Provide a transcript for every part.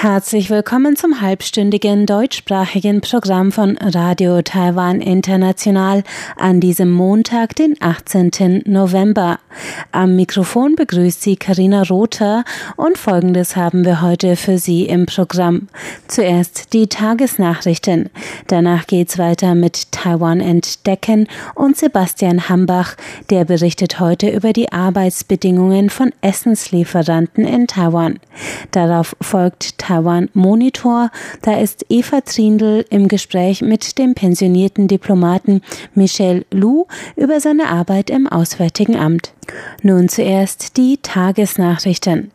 Herzlich willkommen zum halbstündigen deutschsprachigen Programm von Radio Taiwan International an diesem Montag, den 18. November. Am Mikrofon begrüßt Sie Karina Rother und Folgendes haben wir heute für Sie im Programm. Zuerst die Tagesnachrichten. Danach geht's weiter mit Taiwan entdecken und Sebastian Hambach, der berichtet heute über die Arbeitsbedingungen von Essenslieferanten in Taiwan. Darauf folgt Taiwan Monitor. Da ist Eva Trindl im Gespräch mit dem pensionierten Diplomaten Michel Lu über seine Arbeit im Auswärtigen Amt. Nun zuerst die Tagesnachrichten.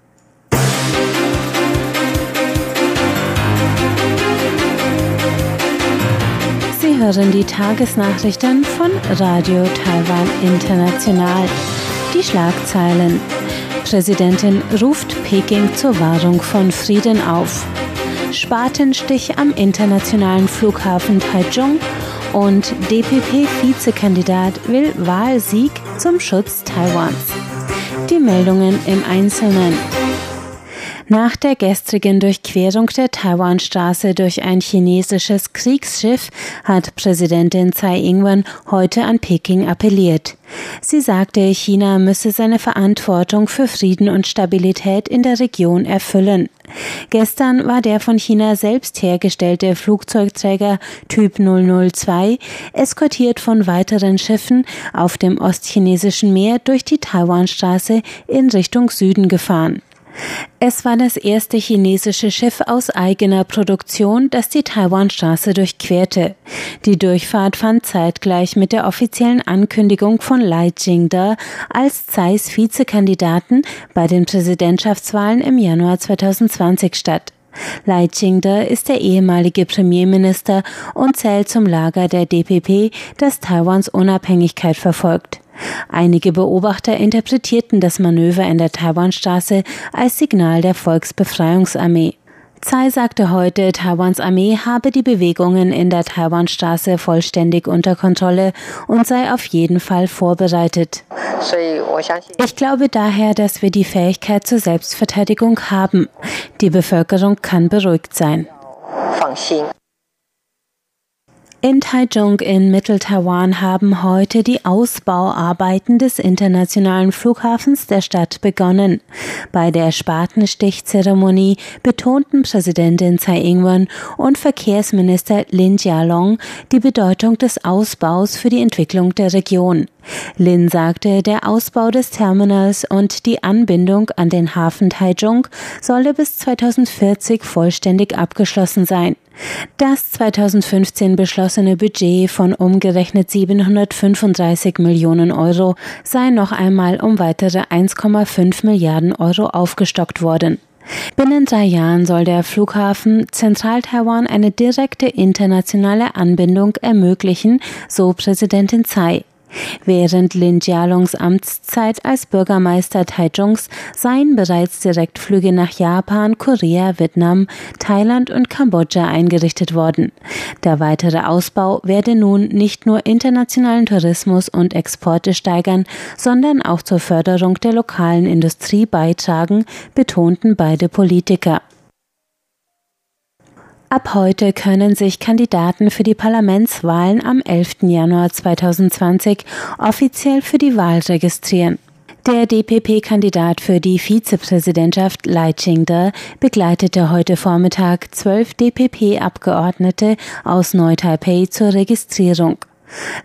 Sie hören die Tagesnachrichten von Radio Taiwan International. Die Schlagzeilen. Präsidentin ruft Peking zur Wahrung von Frieden auf. Spatenstich am internationalen Flughafen Taichung und DPP-Vizekandidat will Wahlsieg zum Schutz Taiwans. Die Meldungen im Einzelnen. Nach der gestrigen Durchquerung der Taiwanstraße durch ein chinesisches Kriegsschiff hat Präsidentin Tsai Ing-wen heute an Peking appelliert. Sie sagte, China müsse seine Verantwortung für Frieden und Stabilität in der Region erfüllen. Gestern war der von China selbst hergestellte Flugzeugträger Typ 002, eskortiert von weiteren Schiffen, auf dem ostchinesischen Meer durch die Taiwanstraße in Richtung Süden gefahren. Es war das erste chinesische Schiff aus eigener Produktion, das die Taiwanstraße durchquerte. Die Durchfahrt fand zeitgleich mit der offiziellen Ankündigung von Lai Jingde als Zeis Vizekandidaten bei den Präsidentschaftswahlen im Januar 2020 statt. Lai Ching-de ist der ehemalige Premierminister und zählt zum Lager der DPP, das Taiwans Unabhängigkeit verfolgt. Einige Beobachter interpretierten das Manöver in der Taiwanstraße als Signal der Volksbefreiungsarmee. Tsai sagte heute, Taiwans Armee habe die Bewegungen in der Taiwanstraße vollständig unter Kontrolle und sei auf jeden Fall vorbereitet. Ich glaube daher, dass wir die Fähigkeit zur Selbstverteidigung haben. Die Bevölkerung kann beruhigt sein. In Taichung in Mittel-Taiwan haben heute die Ausbauarbeiten des internationalen Flughafens der Stadt begonnen. Bei der Spatenstichzeremonie betonten Präsidentin Tsai Ing-wen und Verkehrsminister Lin Jialong die Bedeutung des Ausbaus für die Entwicklung der Region. Lin sagte, der Ausbau des Terminals und die Anbindung an den Hafen Taichung solle bis 2040 vollständig abgeschlossen sein. Das 2015 beschlossene Budget von umgerechnet 735 Millionen Euro sei noch einmal um weitere 1,5 Milliarden Euro aufgestockt worden. Binnen drei Jahren soll der Flughafen Zentral-Taiwan eine direkte internationale Anbindung ermöglichen, so Präsidentin Tsai. Während Lin Jialongs Amtszeit als Bürgermeister Taichungs seien bereits Direktflüge nach Japan, Korea, Vietnam, Thailand und Kambodscha eingerichtet worden. Der weitere Ausbau werde nun nicht nur internationalen Tourismus und Exporte steigern, sondern auch zur Förderung der lokalen Industrie beitragen, betonten beide Politiker. Ab heute können sich Kandidaten für die Parlamentswahlen am 11. Januar 2020 offiziell für die Wahl registrieren. Der DPP-Kandidat für die Vizepräsidentschaft Lai Ching-de begleitete heute Vormittag zwölf DPP-Abgeordnete aus Neu-Taipei zur Registrierung.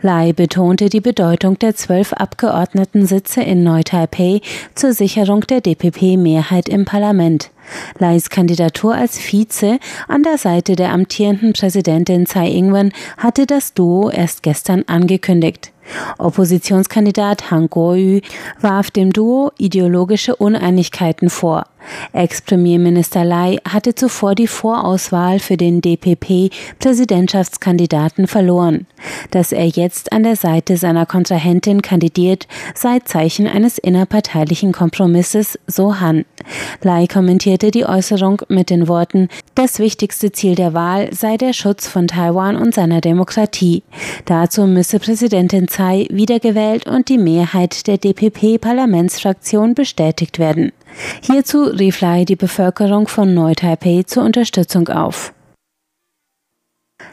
Lai betonte die Bedeutung der zwölf Abgeordnetensitze in Neu-Taipei zur Sicherung der DPP-Mehrheit im Parlament. Lais Kandidatur als Vize an der Seite der amtierenden Präsidentin Tsai Ing-wen hatte das Duo erst gestern angekündigt. Oppositionskandidat Han Kuo-yu warf dem Duo ideologische Uneinigkeiten vor. Ex-Premierminister Lai hatte zuvor die Vorauswahl für den DPP-Präsidentschaftskandidaten verloren. Dass er jetzt an der Seite seiner Kontrahentin kandidiert, sei Zeichen eines innerparteilichen Kompromisses, so Han. Lai kommentierte die Äußerung mit den Worten, das wichtigste Ziel der Wahl sei der Schutz von Taiwan und seiner Demokratie. Dazu müsse Präsidentin Tsai wiedergewählt und die Mehrheit der DPP-Parlamentsfraktion bestätigt werden. Hierzu rief Lai die Bevölkerung von Neu-Taipei zur Unterstützung auf.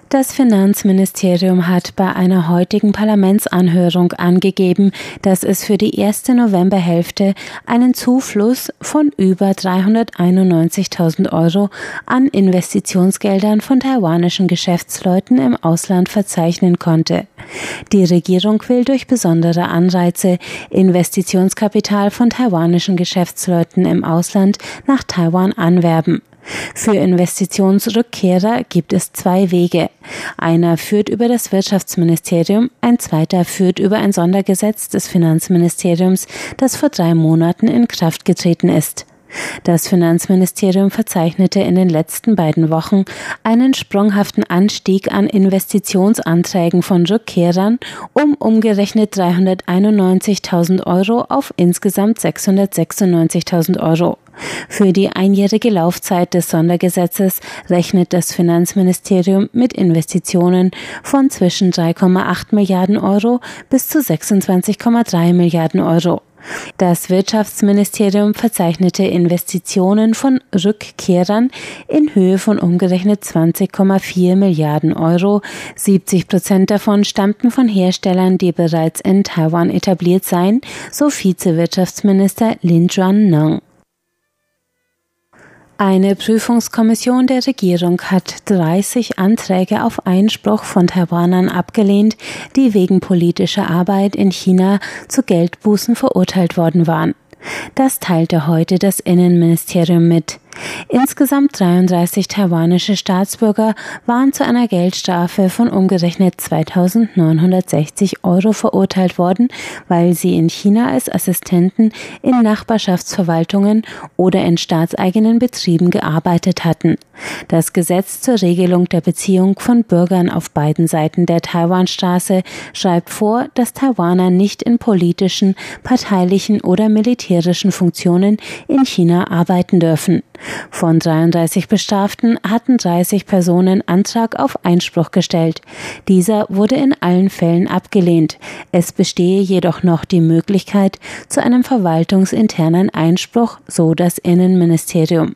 Das Finanzministerium hat bei einer heutigen Parlamentsanhörung angegeben, dass es für die erste Novemberhälfte einen Zufluss von über 391.000 Euro an Investitionsgeldern von taiwanischen Geschäftsleuten im Ausland verzeichnen konnte. Die Regierung will durch besondere Anreize Investitionskapital von taiwanischen Geschäftsleuten im Ausland nach Taiwan anwerben. Für Investitionsrückkehrer gibt es zwei Wege. Einer führt über das Wirtschaftsministerium, ein zweiter führt über ein Sondergesetz des Finanzministeriums, das vor drei Monaten in Kraft getreten ist. Das Finanzministerium verzeichnete in den letzten beiden Wochen einen sprunghaften Anstieg an Investitionsanträgen von Rückkehrern um umgerechnet 391.000 Euro auf insgesamt 696.000 Euro. Für die einjährige Laufzeit des Sondergesetzes rechnet das Finanzministerium mit Investitionen von zwischen 3,8 Milliarden Euro bis zu 26,3 Milliarden Euro. Das Wirtschaftsministerium verzeichnete Investitionen von Rückkehrern in Höhe von umgerechnet 20,4 Milliarden Euro. 70 Prozent davon stammten von Herstellern, die bereits in Taiwan etabliert seien, so Vizewirtschaftsminister Lin Juan-Nong. Eine Prüfungskommission der Regierung hat 30 Anträge auf Einspruch von Taiwanern abgelehnt, die wegen politischer Arbeit in China zu Geldbußen verurteilt worden waren. Das teilte heute das Innenministerium mit. Insgesamt 33 taiwanische Staatsbürger waren zu einer Geldstrafe von umgerechnet 2960 Euro verurteilt worden, weil sie in China als Assistenten in Nachbarschaftsverwaltungen oder in staatseigenen Betrieben gearbeitet hatten. Das Gesetz zur Regelung der Beziehung von Bürgern auf beiden Seiten der Taiwanstraße schreibt vor, dass Taiwaner nicht in politischen, parteilichen oder militärischen Funktionen in China arbeiten dürfen. Von 33 Bestraften hatten 30 Personen Antrag auf Einspruch gestellt. Dieser wurde in allen Fällen abgelehnt. Es bestehe jedoch noch die Möglichkeit zu einem verwaltungsinternen Einspruch, so das Innenministerium.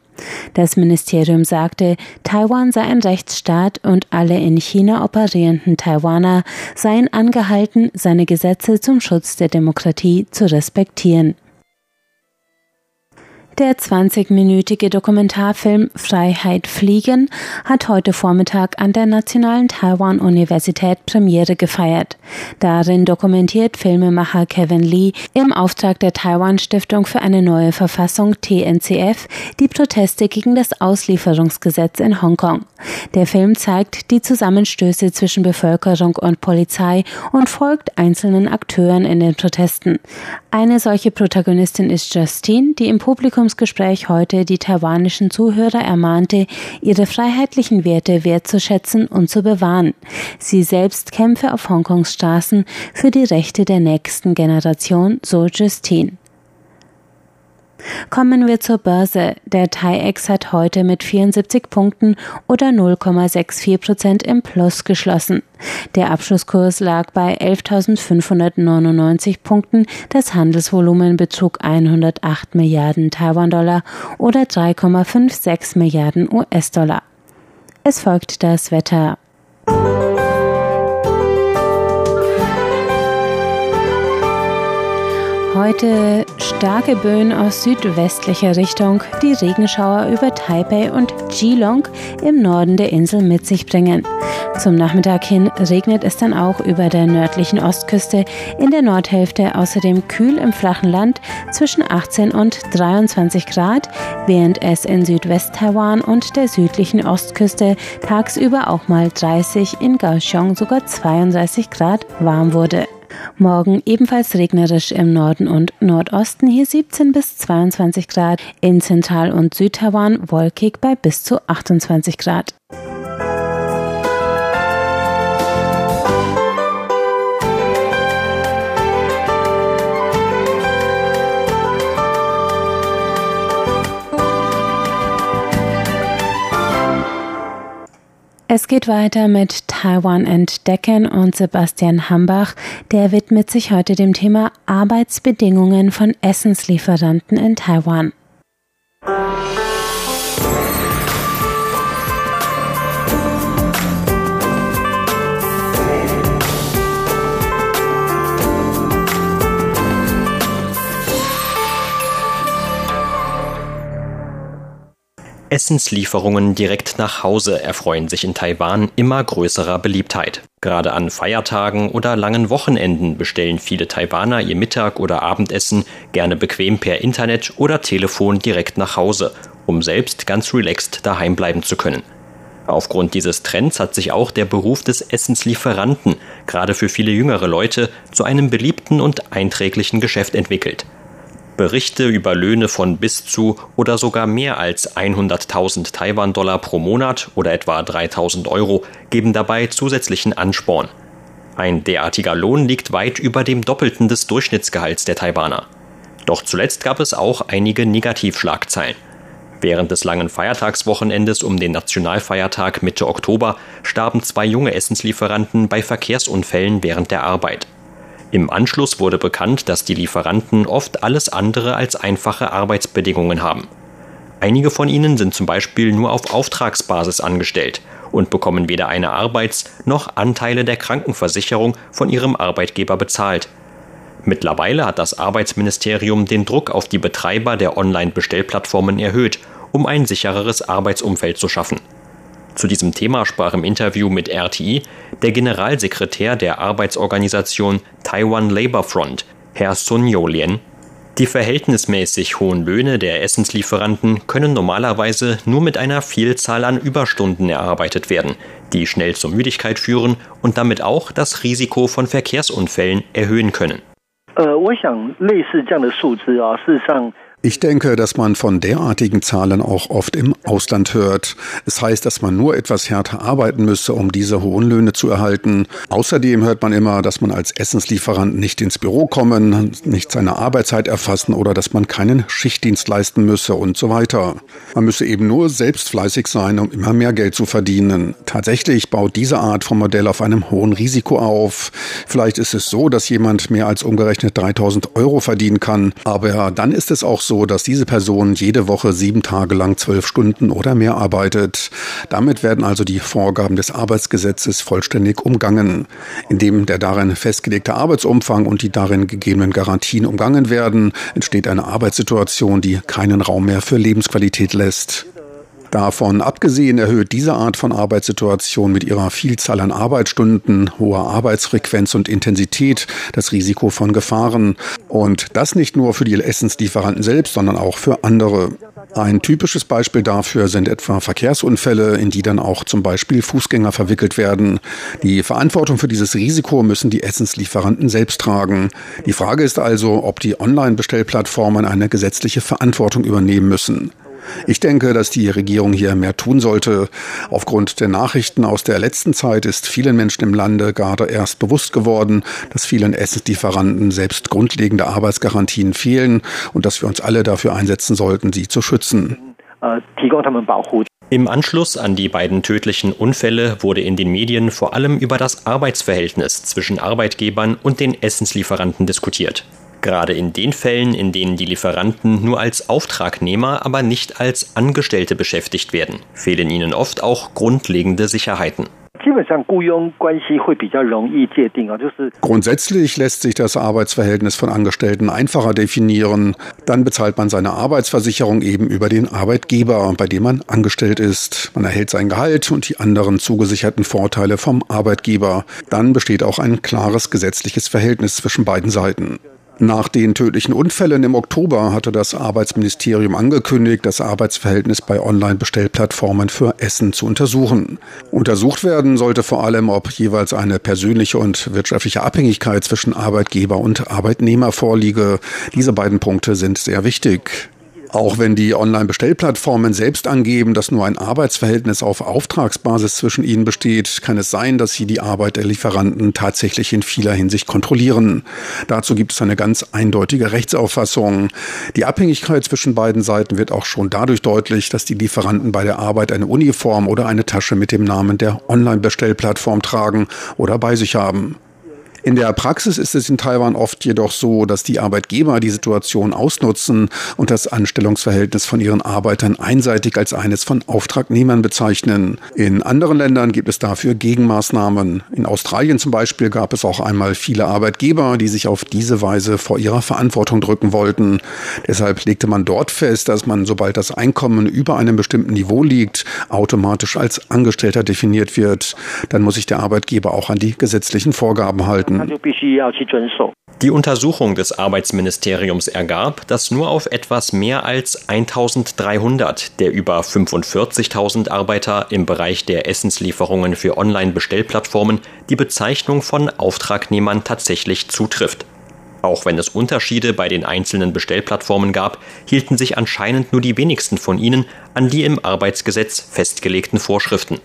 Das Ministerium sagte, Taiwan sei ein Rechtsstaat und alle in China operierenden Taiwaner seien angehalten, seine Gesetze zum Schutz der Demokratie zu respektieren. Der 20-minütige Dokumentarfilm Freiheit fliegen hat heute Vormittag an der Nationalen Taiwan-Universität Premiere gefeiert. Darin dokumentiert Filmemacher Kevin Lee im Auftrag der Taiwan-Stiftung für eine neue Verfassung TNCF die Proteste gegen das Auslieferungsgesetz in Hongkong. Der Film zeigt die Zusammenstöße zwischen Bevölkerung und Polizei und folgt einzelnen Akteuren in den Protesten. Eine solche Protagonistin ist Justine, die im Publikum Podiumsgespräch heute die taiwanischen Zuhörer ermahnte, ihre freiheitlichen Werte wertzuschätzen und zu bewahren. Sie selbst kämpfe auf Hongkongs Straßen für die Rechte der nächsten Generation, so Justine. Kommen wir zur Börse. Der TAIEX hat heute mit 74 Punkten oder 0,64 Prozent im Plus geschlossen. Der Abschlusskurs lag bei 11.599 Punkten. Das Handelsvolumen betrug 108 Milliarden Taiwan-Dollar oder 3,56 Milliarden US-Dollar. Es folgt das Wetter. Heute starke Böen aus südwestlicher Richtung, die Regenschauer über Taipei und Geelong im Norden der Insel mit sich bringen. Zum Nachmittag hin regnet es dann auch über der nördlichen Ostküste, in der Nordhälfte außerdem kühl im flachen Land zwischen 18 und 23 Grad, während es in Südwest-Taiwan und der südlichen Ostküste tagsüber auch mal 30, in Kaohsiung sogar 32 Grad warm wurde. Morgen ebenfalls regnerisch im Norden und Nordosten, hier 17 bis 22 Grad, in Zentral- und Südtaiwan wolkig bei bis zu 28 Grad. Es geht weiter mit Taiwan entdecken und Sebastian Hambach, der widmet sich heute dem Thema Arbeitsbedingungen von Essenslieferanten in Taiwan. Essenslieferungen direkt nach Hause erfreuen sich in Taiwan immer größerer Beliebtheit. Gerade an Feiertagen oder langen Wochenenden bestellen viele Taiwaner ihr Mittag- oder Abendessen gerne bequem per Internet oder Telefon direkt nach Hause, um selbst ganz relaxed daheim bleiben zu können. Aufgrund dieses Trends hat sich auch der Beruf des Essenslieferanten gerade für viele jüngere Leute zu einem beliebten und einträglichen Geschäft entwickelt. Berichte über Löhne von bis zu oder sogar mehr als 100.000 Taiwan-Dollar pro Monat oder etwa 3.000 Euro geben dabei zusätzlichen Ansporn. Ein derartiger Lohn liegt weit über dem Doppelten des Durchschnittsgehalts der Taiwaner. Doch zuletzt gab es auch einige Negativschlagzeilen. Während des langen Feiertagswochenendes um den Nationalfeiertag Mitte Oktober starben zwei junge Essenslieferanten bei Verkehrsunfällen während der Arbeit. Im Anschluss wurde bekannt, dass die Lieferanten oft alles andere als einfache Arbeitsbedingungen haben. Einige von ihnen sind zum Beispiel nur auf Auftragsbasis angestellt und bekommen weder eine Arbeits- noch Anteile der Krankenversicherung von ihrem Arbeitgeber bezahlt. Mittlerweile hat das Arbeitsministerium den Druck auf die Betreiber der Online-Bestellplattformen erhöht, um ein sichereres Arbeitsumfeld zu schaffen. Zu diesem Thema sprach im Interview mit RTI der Generalsekretär der Arbeitsorganisation Taiwan Labor Front, Herr Sun Yolien. Die verhältnismäßig hohen Löhne der Essenslieferanten können normalerweise nur mit einer Vielzahl an Überstunden erarbeitet werden, die schnell zur Müdigkeit führen und damit auch das Risiko von Verkehrsunfällen erhöhen können. Äh, ich denke, dass man von derartigen Zahlen auch oft im Ausland hört. Es heißt, dass man nur etwas härter arbeiten müsse, um diese hohen Löhne zu erhalten. Außerdem hört man immer, dass man als Essenslieferant nicht ins Büro kommen, nicht seine Arbeitszeit erfassen oder dass man keinen Schichtdienst leisten müsse und so weiter. Man müsse eben nur selbst fleißig sein, um immer mehr Geld zu verdienen. Tatsächlich baut diese Art von Modell auf einem hohen Risiko auf. Vielleicht ist es so, dass jemand mehr als umgerechnet 3000 Euro verdienen kann, aber dann ist es auch so, dass diese Person jede Woche sieben Tage lang zwölf Stunden oder mehr arbeitet. Damit werden also die Vorgaben des Arbeitsgesetzes vollständig umgangen. Indem der darin festgelegte Arbeitsumfang und die darin gegebenen Garantien umgangen werden, entsteht eine Arbeitssituation, die keinen Raum mehr für Lebensqualität lässt. Davon abgesehen erhöht diese Art von Arbeitssituation mit ihrer Vielzahl an Arbeitsstunden, hoher Arbeitsfrequenz und Intensität das Risiko von Gefahren. Und das nicht nur für die Essenslieferanten selbst, sondern auch für andere. Ein typisches Beispiel dafür sind etwa Verkehrsunfälle, in die dann auch zum Beispiel Fußgänger verwickelt werden. Die Verantwortung für dieses Risiko müssen die Essenslieferanten selbst tragen. Die Frage ist also, ob die Online-Bestellplattformen eine gesetzliche Verantwortung übernehmen müssen. Ich denke, dass die Regierung hier mehr tun sollte. Aufgrund der Nachrichten aus der letzten Zeit ist vielen Menschen im Lande gerade erst bewusst geworden, dass vielen Essenslieferanten selbst grundlegende Arbeitsgarantien fehlen und dass wir uns alle dafür einsetzen sollten, sie zu schützen. Im Anschluss an die beiden tödlichen Unfälle wurde in den Medien vor allem über das Arbeitsverhältnis zwischen Arbeitgebern und den Essenslieferanten diskutiert. Gerade in den Fällen, in denen die Lieferanten nur als Auftragnehmer, aber nicht als Angestellte beschäftigt werden, fehlen ihnen oft auch grundlegende Sicherheiten. Grundsätzlich lässt sich das Arbeitsverhältnis von Angestellten einfacher definieren. Dann bezahlt man seine Arbeitsversicherung eben über den Arbeitgeber, bei dem man angestellt ist. Man erhält sein Gehalt und die anderen zugesicherten Vorteile vom Arbeitgeber. Dann besteht auch ein klares gesetzliches Verhältnis zwischen beiden Seiten. Nach den tödlichen Unfällen im Oktober hatte das Arbeitsministerium angekündigt, das Arbeitsverhältnis bei Online-Bestellplattformen für Essen zu untersuchen. Untersucht werden sollte vor allem, ob jeweils eine persönliche und wirtschaftliche Abhängigkeit zwischen Arbeitgeber und Arbeitnehmer vorliege. Diese beiden Punkte sind sehr wichtig. Auch wenn die Online-Bestellplattformen selbst angeben, dass nur ein Arbeitsverhältnis auf Auftragsbasis zwischen ihnen besteht, kann es sein, dass sie die Arbeit der Lieferanten tatsächlich in vieler Hinsicht kontrollieren. Dazu gibt es eine ganz eindeutige Rechtsauffassung. Die Abhängigkeit zwischen beiden Seiten wird auch schon dadurch deutlich, dass die Lieferanten bei der Arbeit eine Uniform oder eine Tasche mit dem Namen der Online-Bestellplattform tragen oder bei sich haben. In der Praxis ist es in Taiwan oft jedoch so, dass die Arbeitgeber die Situation ausnutzen und das Anstellungsverhältnis von ihren Arbeitern einseitig als eines von Auftragnehmern bezeichnen. In anderen Ländern gibt es dafür Gegenmaßnahmen. In Australien zum Beispiel gab es auch einmal viele Arbeitgeber, die sich auf diese Weise vor ihrer Verantwortung drücken wollten. Deshalb legte man dort fest, dass man, sobald das Einkommen über einem bestimmten Niveau liegt, automatisch als Angestellter definiert wird. Dann muss sich der Arbeitgeber auch an die gesetzlichen Vorgaben halten. Die Untersuchung des Arbeitsministeriums ergab, dass nur auf etwas mehr als 1300 der über 45.000 Arbeiter im Bereich der Essenslieferungen für Online-Bestellplattformen die Bezeichnung von Auftragnehmern tatsächlich zutrifft. Auch wenn es Unterschiede bei den einzelnen Bestellplattformen gab, hielten sich anscheinend nur die wenigsten von ihnen an die im Arbeitsgesetz festgelegten Vorschriften.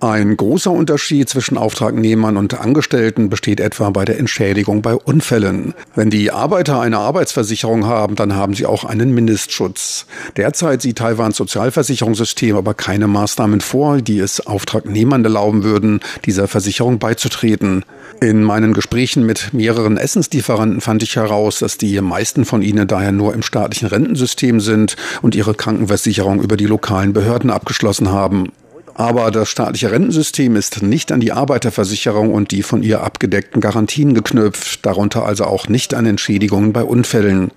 Ein großer Unterschied zwischen Auftragnehmern und Angestellten besteht etwa bei der Entschädigung bei Unfällen. Wenn die Arbeiter eine Arbeitsversicherung haben, dann haben sie auch einen Mindestschutz. Derzeit sieht Taiwans Sozialversicherungssystem aber keine Maßnahmen vor, die es Auftragnehmern erlauben würden, dieser Versicherung beizutreten. In meinen Gesprächen mit mehreren Essenslieferanten fand ich heraus, dass die meisten von ihnen daher nur im staatlichen Rentensystem sind und ihre Krankenversicherung über die lokalen Behörden abgeschlossen haben. Aber das staatliche Rentensystem ist nicht an die Arbeiterversicherung und die von ihr abgedeckten Garantien geknüpft, darunter also auch nicht an Entschädigungen bei Unfällen.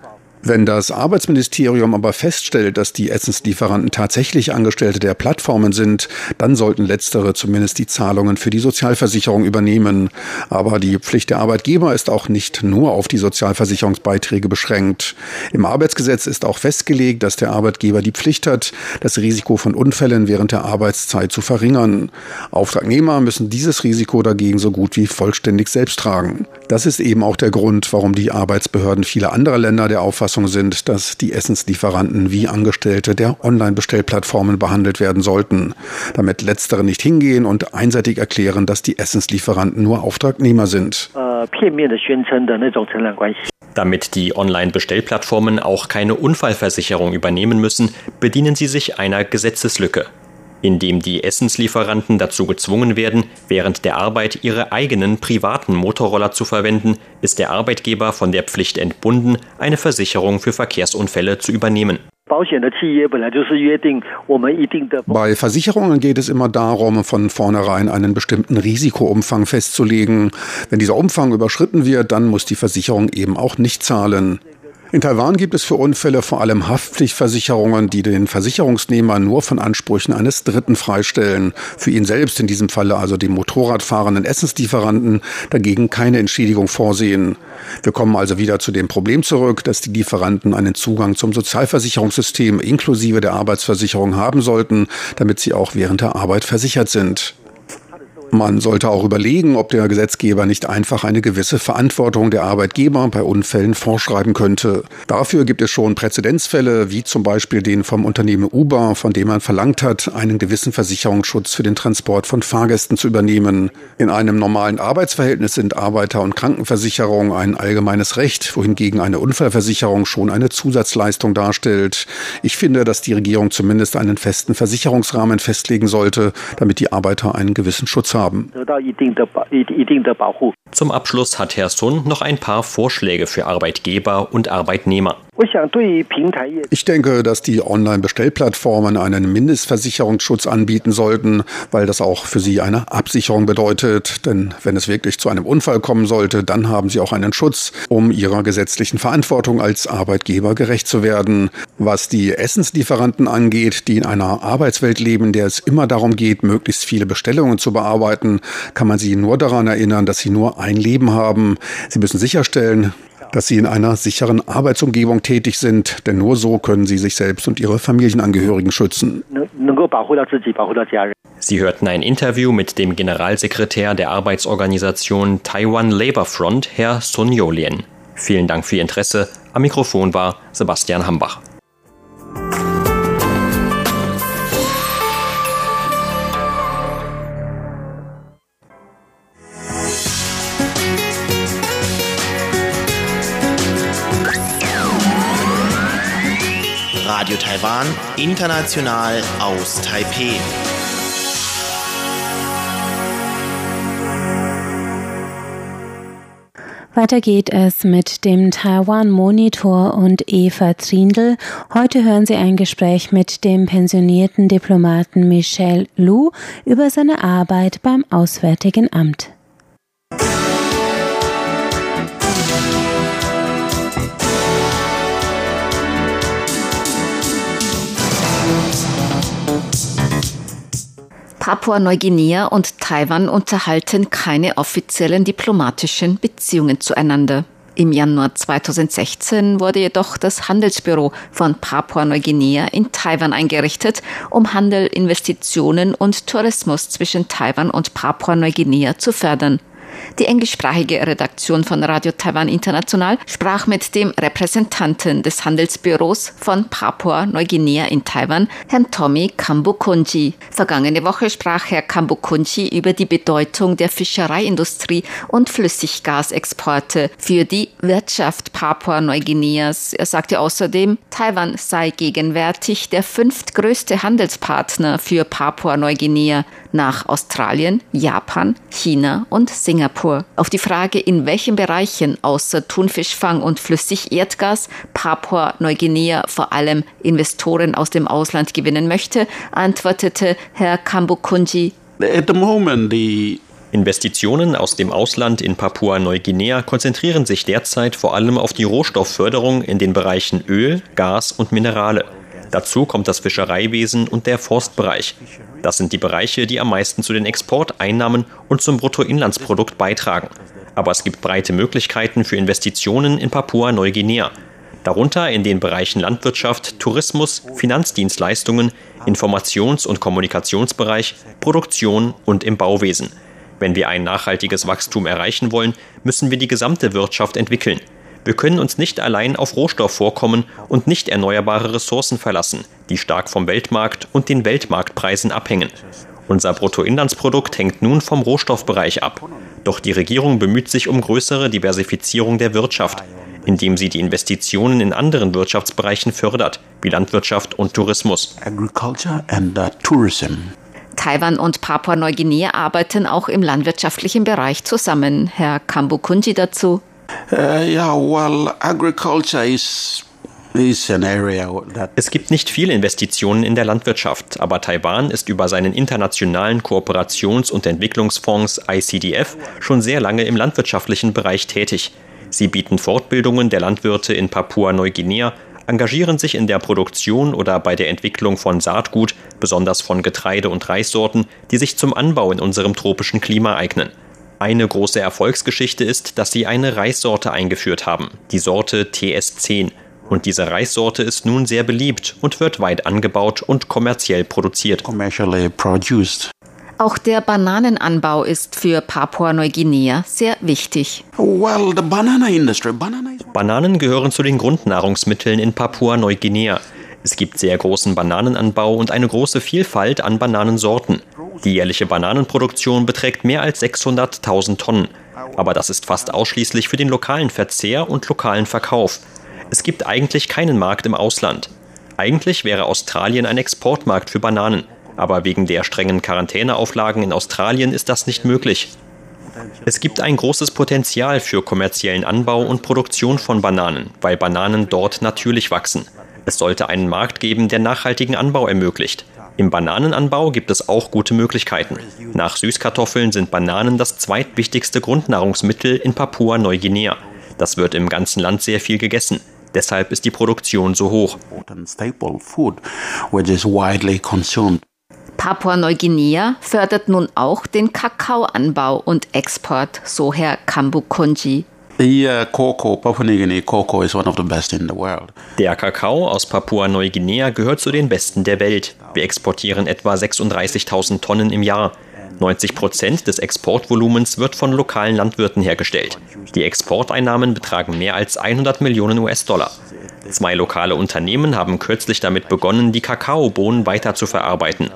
Wenn das Arbeitsministerium aber feststellt, dass die Essenslieferanten tatsächlich Angestellte der Plattformen sind, dann sollten letztere zumindest die Zahlungen für die Sozialversicherung übernehmen. Aber die Pflicht der Arbeitgeber ist auch nicht nur auf die Sozialversicherungsbeiträge beschränkt. Im Arbeitsgesetz ist auch festgelegt, dass der Arbeitgeber die Pflicht hat, das Risiko von Unfällen während der Arbeitszeit zu verringern. Auftragnehmer müssen dieses Risiko dagegen so gut wie vollständig selbst tragen. Das ist eben auch der Grund, warum die Arbeitsbehörden vieler anderer Länder der Auffassung Auffassung sind, dass die Essenslieferanten wie Angestellte der Online-Bestellplattformen behandelt werden sollten, damit letztere nicht hingehen und einseitig erklären, dass die Essenslieferanten nur Auftragnehmer sind. Damit die Online-Bestellplattformen auch keine Unfallversicherung übernehmen müssen, bedienen sie sich einer Gesetzeslücke indem die Essenslieferanten dazu gezwungen werden, während der Arbeit ihre eigenen privaten Motorroller zu verwenden, ist der Arbeitgeber von der Pflicht entbunden, eine Versicherung für Verkehrsunfälle zu übernehmen. Bei Versicherungen geht es immer darum, von vornherein einen bestimmten Risikoumfang festzulegen. Wenn dieser Umfang überschritten wird, dann muss die Versicherung eben auch nicht zahlen. In Taiwan gibt es für Unfälle vor allem Haftpflichtversicherungen, die den Versicherungsnehmer nur von Ansprüchen eines Dritten freistellen. Für ihn selbst, in diesem Falle also den Motorradfahrenden Essenslieferanten, dagegen keine Entschädigung vorsehen. Wir kommen also wieder zu dem Problem zurück, dass die Lieferanten einen Zugang zum Sozialversicherungssystem inklusive der Arbeitsversicherung haben sollten, damit sie auch während der Arbeit versichert sind. Man sollte auch überlegen, ob der Gesetzgeber nicht einfach eine gewisse Verantwortung der Arbeitgeber bei Unfällen vorschreiben könnte. Dafür gibt es schon Präzedenzfälle, wie zum Beispiel den vom Unternehmen Uber, von dem man verlangt hat, einen gewissen Versicherungsschutz für den Transport von Fahrgästen zu übernehmen. In einem normalen Arbeitsverhältnis sind Arbeiter- und Krankenversicherung ein allgemeines Recht, wohingegen eine Unfallversicherung schon eine Zusatzleistung darstellt. Ich finde, dass die Regierung zumindest einen festen Versicherungsrahmen festlegen sollte, damit die Arbeiter einen gewissen Schutz haben haben. Zum Abschluss hat Herr Sun noch ein paar Vorschläge für Arbeitgeber und Arbeitnehmer. Ich denke, dass die Online-Bestellplattformen einen Mindestversicherungsschutz anbieten sollten, weil das auch für sie eine Absicherung bedeutet. Denn wenn es wirklich zu einem Unfall kommen sollte, dann haben sie auch einen Schutz, um ihrer gesetzlichen Verantwortung als Arbeitgeber gerecht zu werden. Was die Essenslieferanten angeht, die in einer Arbeitswelt leben, der es immer darum geht, möglichst viele Bestellungen zu bearbeiten, kann man sie nur daran erinnern, dass sie nur ein Leben haben. Sie müssen sicherstellen, dass sie in einer sicheren Arbeitsumgebung tätig sind, denn nur so können sie sich selbst und ihre Familienangehörigen schützen. Sie hörten ein Interview mit dem Generalsekretär der Arbeitsorganisation Taiwan Labor Front, Herr Sun Yolien. Vielen Dank für Ihr Interesse. Am Mikrofon war Sebastian Hambach. Radio Taiwan, international aus Taipeh. Weiter geht es mit dem Taiwan Monitor und Eva Trindl. Heute hören Sie ein Gespräch mit dem pensionierten Diplomaten Michel Lu über seine Arbeit beim Auswärtigen Amt. Papua-Neuguinea und Taiwan unterhalten keine offiziellen diplomatischen Beziehungen zueinander. Im Januar 2016 wurde jedoch das Handelsbüro von Papua-Neuguinea in Taiwan eingerichtet, um Handel, Investitionen und Tourismus zwischen Taiwan und Papua-Neuguinea zu fördern. Die englischsprachige Redaktion von Radio Taiwan International sprach mit dem Repräsentanten des Handelsbüros von Papua-Neuguinea in Taiwan, Herrn Tommy Kambukunji. Vergangene Woche sprach Herr Kambukunji über die Bedeutung der Fischereiindustrie und Flüssiggasexporte für die Wirtschaft Papua-Neuguineas. Er sagte außerdem, Taiwan sei gegenwärtig der fünftgrößte Handelspartner für Papua-Neuguinea nach Australien, Japan, China und Singapur. Auf die Frage, in welchen Bereichen außer Thunfischfang und Flüssigerdgas Papua-Neuguinea vor allem Investoren aus dem Ausland gewinnen möchte, antwortete Herr Kambukunji. At the moment, the Investitionen aus dem Ausland in Papua-Neuguinea konzentrieren sich derzeit vor allem auf die Rohstoffförderung in den Bereichen Öl, Gas und Minerale. Dazu kommt das Fischereiwesen und der Forstbereich. Das sind die Bereiche, die am meisten zu den Exporteinnahmen und zum Bruttoinlandsprodukt beitragen. Aber es gibt breite Möglichkeiten für Investitionen in Papua-Neuguinea. Darunter in den Bereichen Landwirtschaft, Tourismus, Finanzdienstleistungen, Informations- und Kommunikationsbereich, Produktion und im Bauwesen. Wenn wir ein nachhaltiges Wachstum erreichen wollen, müssen wir die gesamte Wirtschaft entwickeln. Wir können uns nicht allein auf Rohstoffvorkommen und nicht erneuerbare Ressourcen verlassen, die stark vom Weltmarkt und den Weltmarktpreisen abhängen. Unser Bruttoinlandsprodukt hängt nun vom Rohstoffbereich ab. Doch die Regierung bemüht sich um größere Diversifizierung der Wirtschaft, indem sie die Investitionen in anderen Wirtschaftsbereichen fördert, wie Landwirtschaft und Tourismus. Uh, Taiwan und Papua-Neuguinea arbeiten auch im landwirtschaftlichen Bereich zusammen. Herr Kambukunji dazu. Yeah, well, agriculture is es gibt nicht viele Investitionen in der Landwirtschaft, aber Taiwan ist über seinen internationalen Kooperations- und Entwicklungsfonds ICDF schon sehr lange im landwirtschaftlichen Bereich tätig. Sie bieten Fortbildungen der Landwirte in Papua-Neuguinea, engagieren sich in der Produktion oder bei der Entwicklung von Saatgut, besonders von Getreide und Reissorten, die sich zum Anbau in unserem tropischen Klima eignen. Eine große Erfolgsgeschichte ist, dass sie eine Reissorte eingeführt haben, die Sorte TS10. Und diese Reissorte ist nun sehr beliebt und wird weit angebaut und kommerziell produziert. Auch der Bananenanbau ist für Papua-Neuguinea sehr wichtig. Bananen gehören zu den Grundnahrungsmitteln in Papua-Neuguinea. Es gibt sehr großen Bananenanbau und eine große Vielfalt an Bananensorten. Die jährliche Bananenproduktion beträgt mehr als 600.000 Tonnen. Aber das ist fast ausschließlich für den lokalen Verzehr und lokalen Verkauf. Es gibt eigentlich keinen Markt im Ausland. Eigentlich wäre Australien ein Exportmarkt für Bananen. Aber wegen der strengen Quarantäneauflagen in Australien ist das nicht möglich. Es gibt ein großes Potenzial für kommerziellen Anbau und Produktion von Bananen, weil Bananen dort natürlich wachsen. Es sollte einen Markt geben, der nachhaltigen Anbau ermöglicht. Im Bananenanbau gibt es auch gute Möglichkeiten. Nach Süßkartoffeln sind Bananen das zweitwichtigste Grundnahrungsmittel in Papua-Neuguinea. Das wird im ganzen Land sehr viel gegessen. Deshalb ist die Produktion so hoch. Papua-Neuguinea fördert nun auch den Kakaoanbau und Export, so Herr Kambukunji. Der Kakao aus Papua-Neuguinea gehört zu den besten der Welt. Wir exportieren etwa 36.000 Tonnen im Jahr. 90 Prozent des Exportvolumens wird von lokalen Landwirten hergestellt. Die Exporteinnahmen betragen mehr als 100 Millionen US-Dollar. Zwei lokale Unternehmen haben kürzlich damit begonnen, die Kakaobohnen weiter zu verarbeiten.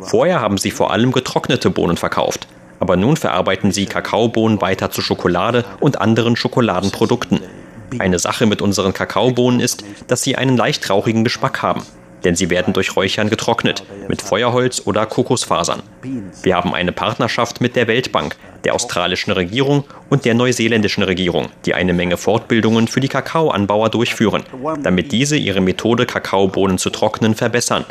Vorher haben sie vor allem getrocknete Bohnen verkauft. Aber nun verarbeiten sie Kakaobohnen weiter zu Schokolade und anderen Schokoladenprodukten. Eine Sache mit unseren Kakaobohnen ist, dass sie einen leicht rauchigen Geschmack haben denn sie werden durch Räuchern getrocknet, mit Feuerholz oder Kokosfasern. Wir haben eine Partnerschaft mit der Weltbank, der australischen Regierung und der neuseeländischen Regierung, die eine Menge Fortbildungen für die Kakaoanbauer durchführen, damit diese ihre Methode, Kakaobohnen zu trocknen, verbessern.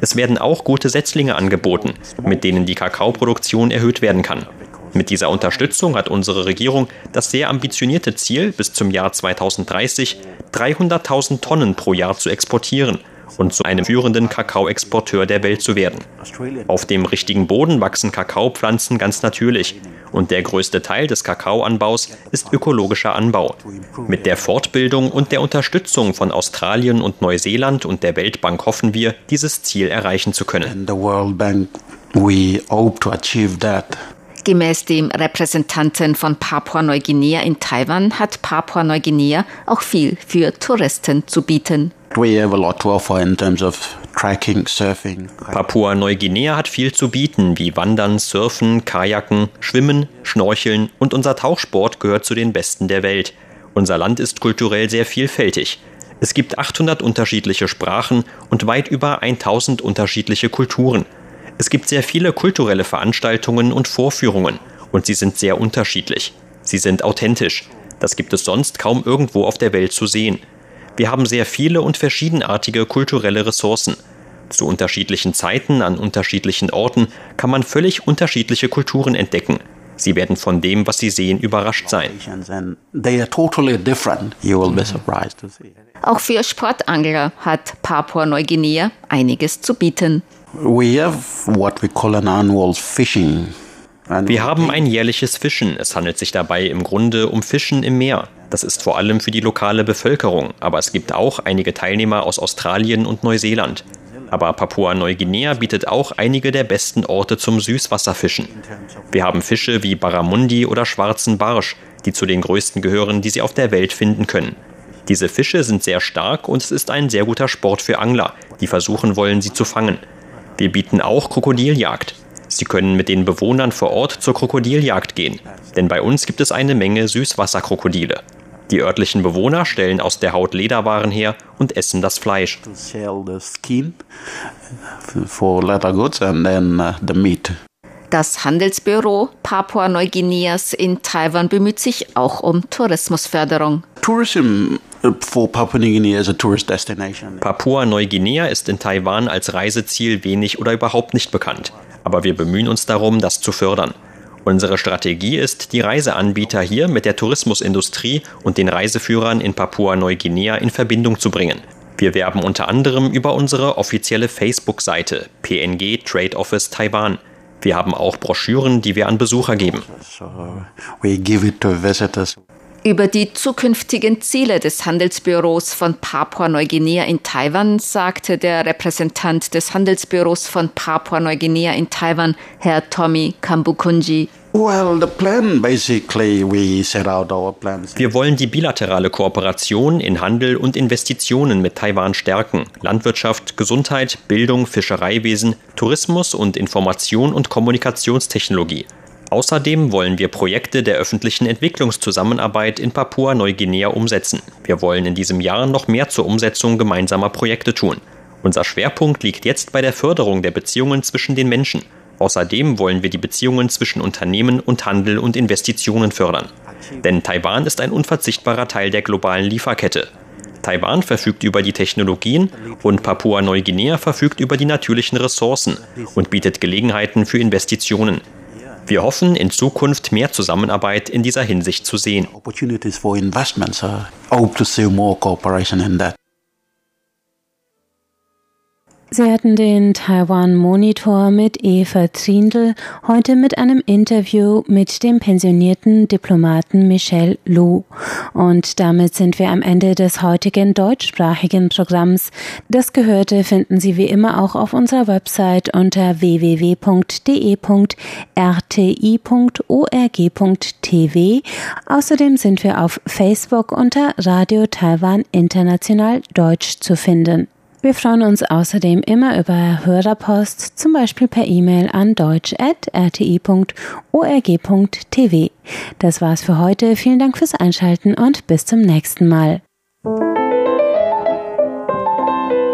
Es werden auch gute Setzlinge angeboten, mit denen die Kakaoproduktion erhöht werden kann. Mit dieser Unterstützung hat unsere Regierung das sehr ambitionierte Ziel, bis zum Jahr 2030 300.000 Tonnen pro Jahr zu exportieren und zu einem führenden Kakaoexporteur der Welt zu werden. Auf dem richtigen Boden wachsen Kakaopflanzen ganz natürlich und der größte Teil des Kakaoanbaus ist ökologischer Anbau. Mit der Fortbildung und der Unterstützung von Australien und Neuseeland und der Weltbank hoffen wir, dieses Ziel erreichen zu können. Gemäß dem Repräsentanten von Papua-Neuguinea in Taiwan hat Papua-Neuguinea auch viel für Touristen zu bieten. Papua-Neuguinea hat viel zu bieten, wie Wandern, Surfen, Kajaken, Schwimmen, Schnorcheln und unser Tauchsport gehört zu den besten der Welt. Unser Land ist kulturell sehr vielfältig. Es gibt 800 unterschiedliche Sprachen und weit über 1000 unterschiedliche Kulturen. Es gibt sehr viele kulturelle Veranstaltungen und Vorführungen und sie sind sehr unterschiedlich. Sie sind authentisch. Das gibt es sonst kaum irgendwo auf der Welt zu sehen. Wir haben sehr viele und verschiedenartige kulturelle Ressourcen. Zu unterschiedlichen Zeiten an unterschiedlichen Orten kann man völlig unterschiedliche Kulturen entdecken. Sie werden von dem, was Sie sehen, überrascht sein. Auch für Sportangler hat Papua-Neuguinea einiges zu bieten. Wir haben ein jährliches Fischen. Es handelt sich dabei im Grunde um Fischen im Meer. Das ist vor allem für die lokale Bevölkerung, aber es gibt auch einige Teilnehmer aus Australien und Neuseeland. Aber Papua-Neuguinea bietet auch einige der besten Orte zum Süßwasserfischen. Wir haben Fische wie Barramundi oder schwarzen Barsch, die zu den größten gehören, die Sie auf der Welt finden können. Diese Fische sind sehr stark und es ist ein sehr guter Sport für Angler, die versuchen wollen, sie zu fangen. Wir bieten auch Krokodiljagd. Sie können mit den Bewohnern vor Ort zur Krokodiljagd gehen, denn bei uns gibt es eine Menge Süßwasserkrokodile. Die örtlichen Bewohner stellen aus der Haut Lederwaren her und essen das Fleisch. Das Handelsbüro Papua-Neuguineas in Taiwan bemüht sich auch um Tourismusförderung. Tourism Papua-Neuguinea ist in Taiwan als Reiseziel wenig oder überhaupt nicht bekannt, aber wir bemühen uns darum, das zu fördern. Unsere Strategie ist, die Reiseanbieter hier mit der Tourismusindustrie und den Reiseführern in Papua-Neuguinea in Verbindung zu bringen. Wir werben unter anderem über unsere offizielle Facebook-Seite PNG Trade Office Taiwan. Wir haben auch Broschüren, die wir an Besucher geben. Über die zukünftigen Ziele des Handelsbüros von Papua-Neuguinea in Taiwan sagte der Repräsentant des Handelsbüros von Papua-Neuguinea in Taiwan, Herr Tommy Kambukunji. Wir wollen die bilaterale Kooperation in Handel und Investitionen mit Taiwan stärken. Landwirtschaft, Gesundheit, Bildung, Fischereiwesen, Tourismus und Information und Kommunikationstechnologie. Außerdem wollen wir Projekte der öffentlichen Entwicklungszusammenarbeit in Papua-Neuguinea umsetzen. Wir wollen in diesem Jahr noch mehr zur Umsetzung gemeinsamer Projekte tun. Unser Schwerpunkt liegt jetzt bei der Förderung der Beziehungen zwischen den Menschen. Außerdem wollen wir die Beziehungen zwischen Unternehmen und Handel und Investitionen fördern. Denn Taiwan ist ein unverzichtbarer Teil der globalen Lieferkette. Taiwan verfügt über die Technologien und Papua-Neuguinea verfügt über die natürlichen Ressourcen und bietet Gelegenheiten für Investitionen. Wir hoffen, in Zukunft mehr Zusammenarbeit in dieser Hinsicht zu sehen. Sie hatten den Taiwan Monitor mit Eva Trindl, heute mit einem Interview mit dem pensionierten Diplomaten Michel Lu. Und damit sind wir am Ende des heutigen deutschsprachigen Programms. Das Gehörte finden Sie wie immer auch auf unserer Website unter www.de.rti.org.tv. Außerdem sind wir auf Facebook unter Radio Taiwan International Deutsch zu finden. Wir freuen uns außerdem immer über Hörerpost, zum Beispiel per E-Mail an deutsch.rti.org.tv. Das war's für heute. Vielen Dank fürs Einschalten und bis zum nächsten Mal.